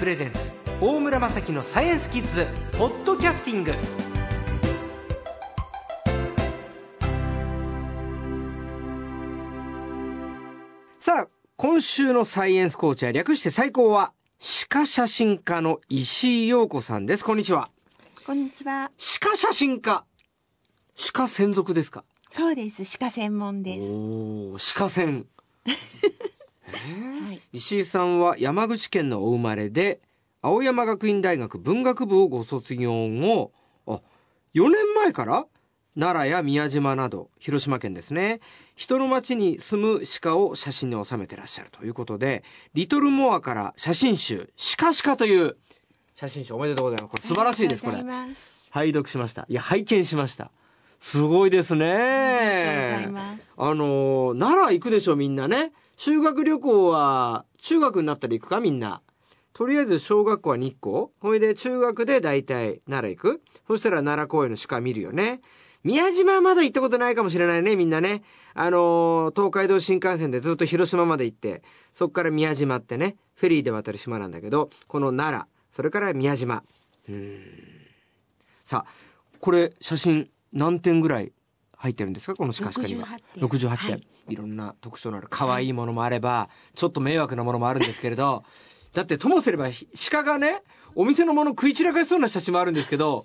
プレゼンツ大村雅樹のサイエンスキッズポッドキャスティングさあ今週のサイエンスコーチは略して最高は歯科写真家の石井陽子さんですこんにちはこんにちは。歯科写真家歯科専属ですか？そうです。歯科専門です。歯科専 はい。石井さんは山口県のお生まれで青山学院大学文学部をご卒業後あ4年前から奈良や宮島など広島県ですね。人の町に住む鹿を写真に収めてらっしゃるということでリトルモアから写真集「鹿鹿」という写真集おめでとうございます。これ素晴らしいですこれ。拝読しました。いや拝見しました。すごいですね。あのー奈良行くでしょみんなね修学旅行は中学になったら行くかみんな。とりあえず小学校は日光。ほいで中学で大体奈良行く。そしたら奈良公園の鹿見るよね。宮島はまだ行ったことないかもしれないねみんなね。あのー東海道新幹線でずっと広島まで行ってそっから宮島ってねフェリーで渡る島なんだけどこの奈良それから宮島。うーん。さあこれ写真何点ぐらい入ってるんですか？この鹿鹿には。68点。68点、はいい、ろんな特徴のある可愛いものもあればちょっと迷惑なものもあるんですけれど だってともすればひ鹿がねお店のもの食い散らかしそうな写真もあるんですけど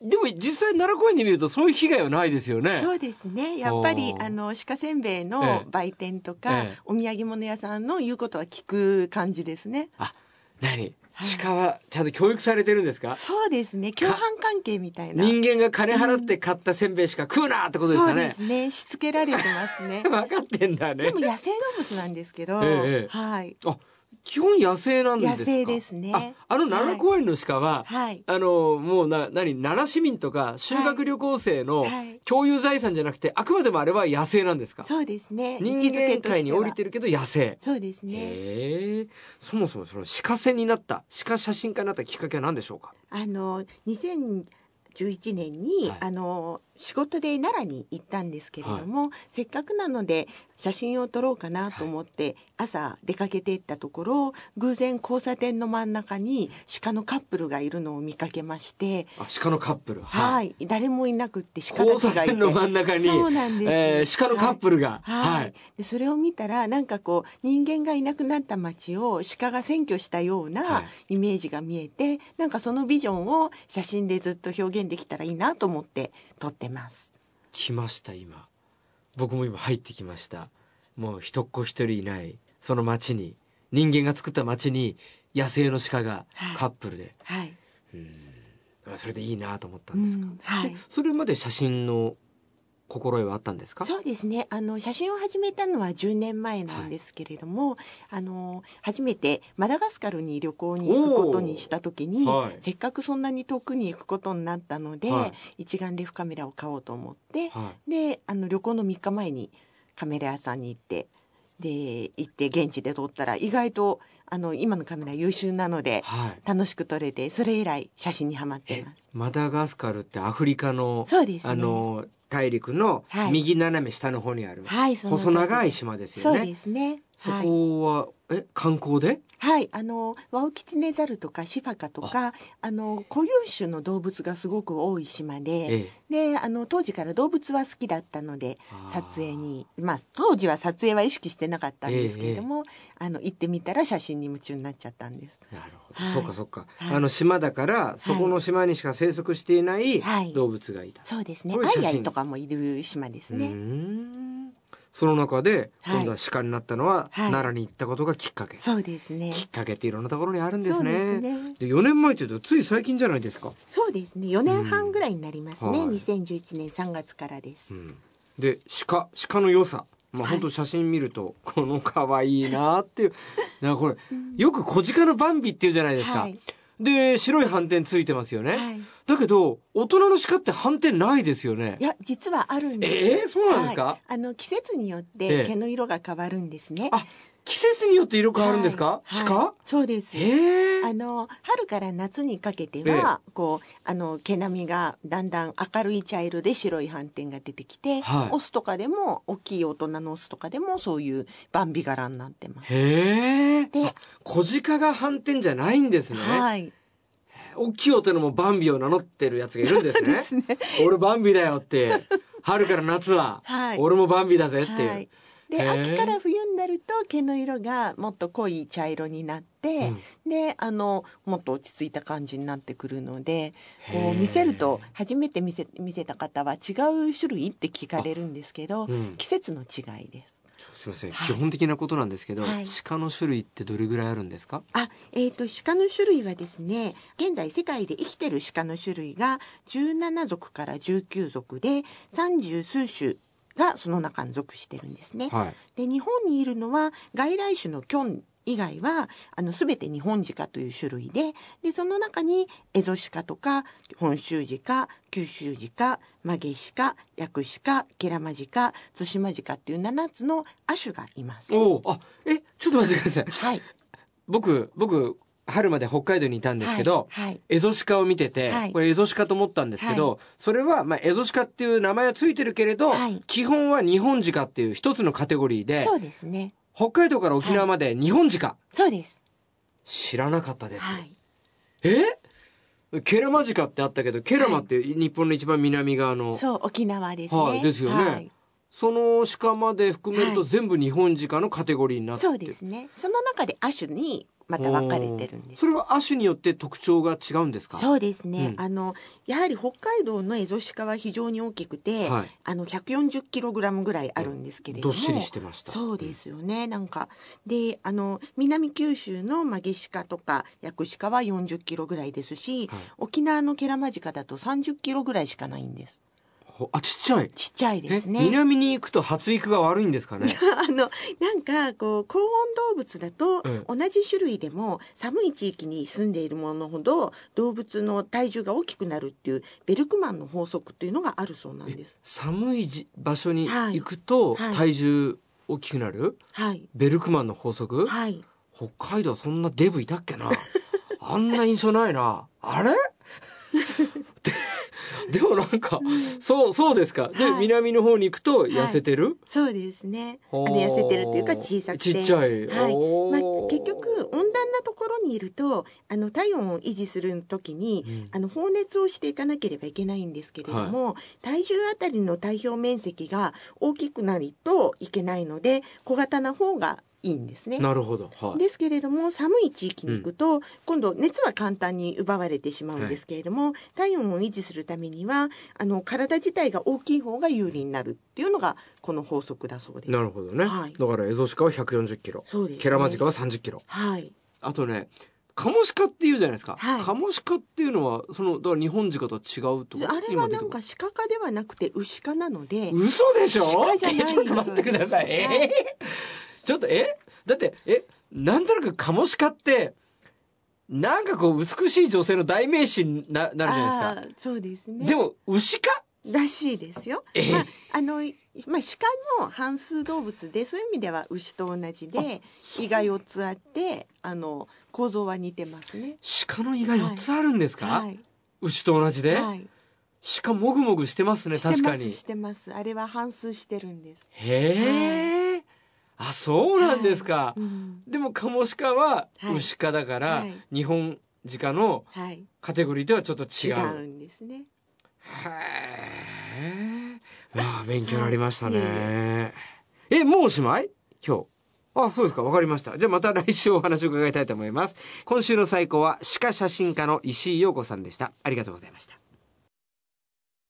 でも実際奈良公園で見るとそういう被害はないですよね。そうですね。やっぱりあの鹿せんべいええ。の売店とか、ええ。お土産物屋さんの言うことは聞く感じですね。あ何？はい鹿はちゃんと教育されてるんですか？そうですね。共犯関係みたいな。人間が金払って買ったせんべいしか食うなってことですそうでかねすね。しつけられてますね。分かってんだねでも野生動物なんですけど、ええはい。あ基本野生なんですか？野生ですね。ああの奈良公園の鹿は、はい。あのもうな何奈良市民とか修学旅行生のはい。共有財産じゃなくて、あくまでもあれは野生なんですか？そうですね。人間界に降りる。てるけど野生。そうですね。へえ。そもそもその鹿線になった鹿写真家になったきっかけは何でしょうか？あの2011年に、はい。あの仕事で奈良に行ったんですけれども、せっかくなので写真を撮ろうかなと思って、朝出かけていったところ偶然交差点の真ん中に鹿のカップルがいるのを見かけまして、あ鹿のカップル。はい、誰もいなくって鹿だけがいて。点の真ん中にそうなんです、えー鹿のカップルが。はい、はい。でそれを見たらなんかこう人間がいなくなった街を鹿が占拠したようはない。イメージが見えて、なんかそのビジョンを写真でずっと表現できたらいいなと思って撮ってます。来ました今。僕も今入ってきました。もう一っ子一人いないその町に。人間が作った町に野生の鹿がはい。カップルで、はい、あそれでいいなと思ったうんですか、ん。はい。で。それまで写真の心得はあったんですか？そうですね。あの写真を始めたのは10年前なんですけれども、あの初めてマダガスカルに旅行に行くことにした時に、はい。せっかくそんなに遠くに行くことになったので、はい。一眼レフカメラを買おうと思って、はであの旅行の3日前にカメラ屋さんに行ってで行って現地で撮ったら意外とあの今のカメラ優秀なのでい、はい、楽しく撮れてそれ以来写真にはまってます。マダガスカルってアフリカのそうですね。あの大陸のはい。右斜め下の方にある、細長い島ですよそうねですね。そはい。こは、え観光で？はい、あのワオキツネザルとかシファカとかあ。の固有種の動物がすごく多い島で、えであの当時から動物は好きだったので撮影にまあ当時は撮影は意識してなかったんですけれども、あの行ってみたら写真に夢中になっちゃったんです。なるほど、はい。そうかそうか、はい。あの島だからそこの島にしか生息していないはい。動物がいた、そうですね。アイアイとかもいる島ですうーね。んその中ではい。今度は鹿になったのは、はい。奈良に行ったことがきっかけ、そうですね。きっかけっていろんなところにあるんですね。ですね。で4年前というとつい最近じゃないですか、そうですね。4年半ぐらいになりますね。うん。はい。2011年3月からです。うん。で鹿鹿の良さ。まあはい。本当写真見ると、この可愛いなっていう。だからこれよく小鹿のバンビっていうじゃないですか、はいで白い斑点ついてますよね、はい。だけど大人の鹿って斑点ないですよねいや実はあるんです。えーそうなんですか？はいあの季節によっええて毛の色が変わるんですね。あ季節によって色変わるんですか、はいはい鹿？そうです。ええあの春から夏にかけては、こうあの毛並みがだんだん明るい茶色で白い斑点が出てきて、はいオスとかでも大きい大人のオスとかでもそういうバンビ柄になってます。へえ。であ小鹿が斑点じゃないんですね。はい。大きい大人もバンビを名乗ってるやつがいるんですね。ですね。俺バンビだよって。春から夏は、はい俺もバンビだぜっていう。はい。で秋から冬になると毛の色がもっと濃い茶色になって、であのもっと落ち着いた感じになってくるのでこう見せると初めて見せ見せた方は違う種類って聞かれるんですけど、うん。季節の違いです。すいません、はい。基本的なことなんですけど、はい。鹿の種類ってどれぐらいあるんですか？あ、えっ、と鹿の種類はですね、現在世界で生きてる鹿の種類が17属から19属で30数種がその中に属してるんですね。はいで日本にいるのは外来種のキョン以外はあの全て日本鹿という種類ででその中にエゾシカとか本州鹿九州鹿マゲシカヤクシカケラマジカツシマジカっていう7つの亜種がいます。おおあえちょっと待ってくださいはい、僕僕春まで北海道にいたんですけど、はいはい。エゾシカを見てて、はい。これエゾシカと思ったんですけど、それは、まあ、エゾシカっていう名前はついてるけれど、はい。基本は日本鹿っていう一つのカテゴリーでそうですね。北海道から沖縄まで日本鹿、そうです。知らなかったです、はい。え？ケラマジカってあったけどケラマって日本の一番南側の、そう沖縄ですね。はいですよね。はい。その鹿まで含めるとはい。全部日本鹿のカテゴリーになって。そうですね。その中で亜種にまた分かれてるんです。そ。れは亜種によって特徴が違うんですか？そうですね、うん。あのやはり北海道のエゾシカは非常に大きくて、はい。あの140キログラムぐらいあるんですけれども、どっしりしてました。そうですよね。なんかであの南九州のマゲシカとかヤクシカは40キロぐらいですし、はい。沖縄のケラマジカだと30キロぐらいしかないんです。ほあちっちゃい。ちっちゃいですえね南に行くと発育が悪いんですかね？あのなんかこう高温動物だとえ同じ種類でも寒い地域に住んでいるものほど動物の体重が大きくなるっていうベルクマンの法則っていうのがあるそうなんです。寒いじ場所にはい。行くとはい。体重大きくなる、はい、ベルクマンの法則、はい、北海道そんなデブいたっけな？あんな印象ないな。あれ？ででもなんか、そうそうですか。で、はい。南の方に行くと痩せてる、そうですね。痩せてるっていうか小さくて、ちっちゃい。はい。まあ結局温暖なところにいるとあの体温を維持する時に、うん。あの放熱をしていかなければいけないんですけれども、体重あたりの体表面積が大きくなるといけないので小型な方がいいんですね。なるほど、はい、ですけれども寒い地域に行くと、今度熱は簡単に奪われてしまうんですけれども、体温を維持するためにはあの体自体が大きい方が有利になるっていうのがこの法則だそうです。なるほどね、はい。だからエゾシカは140キロ。そうです、ね。ケラマジカは30キロ。はい。あとねカモシカっていうじゃないですか、はい。カモシカっていうのはそのだから日本鹿とは違うとかあれはなんか鹿科ではなくて牛科なので、嘘でしょ？鹿じゃないえ ちょっと待ってください。えーはい ちょっとえ？だってえ？なんとなくカモシカってなんかこう美しい女性の代名詞にななるじゃないあーそうですね。ですかでも牛か？らしいですよ。えーまああのまあ鹿の半数動物でそういう意味では牛と同じで胃が4つあってあの構造は似てますね。鹿の胃が4つあるんですか、はい。牛と同じで、はい。鹿もぐもぐしてますねして確かにますしてます。あれは半数してるんです。へえ、あそうなんですか、うんでもカモシカははい牛科だから、はい日本鹿のはい。カテゴリーではちょっと違違う。うんですね。へえ。まあ勉強になりましたはいね。え、もうおしまい？今日。あ、そうですか。わかりました。じゃあまた来週お話を伺いたいと思います。今週の最高は鹿写真家の石井陽子さんでした。ありがとうございました。